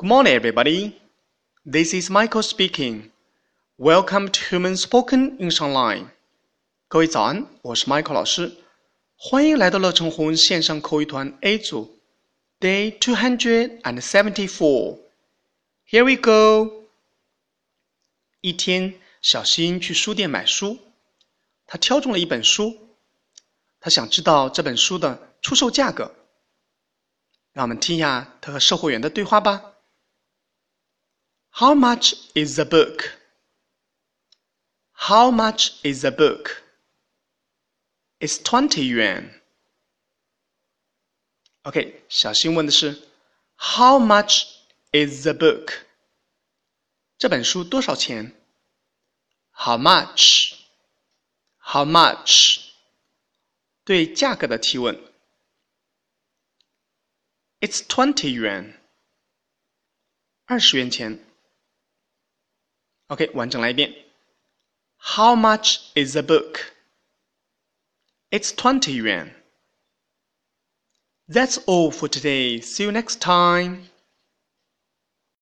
Good morning, everybody. This is Michael speaking. Welcome to Human Spoken English Online. 各位早安，我是 Michael 老师，欢迎来到乐成红线上口语团 A 组，Day two hundred and seventy-four. Here we go. 一天，小新去书店买书，他挑中了一本书，他想知道这本书的出售价格。让我们听一下他和售货员的对话吧。How much is the book? How much is the book? It's twenty yuan. OK，小新问的是 How much is the book? 这本书多少钱？How much? How much? 对价格的提问。It's twenty yuan. 二十元钱。 OK，完整来一遍。How much is the book? It's twenty yuan. That's all for today. See you next time.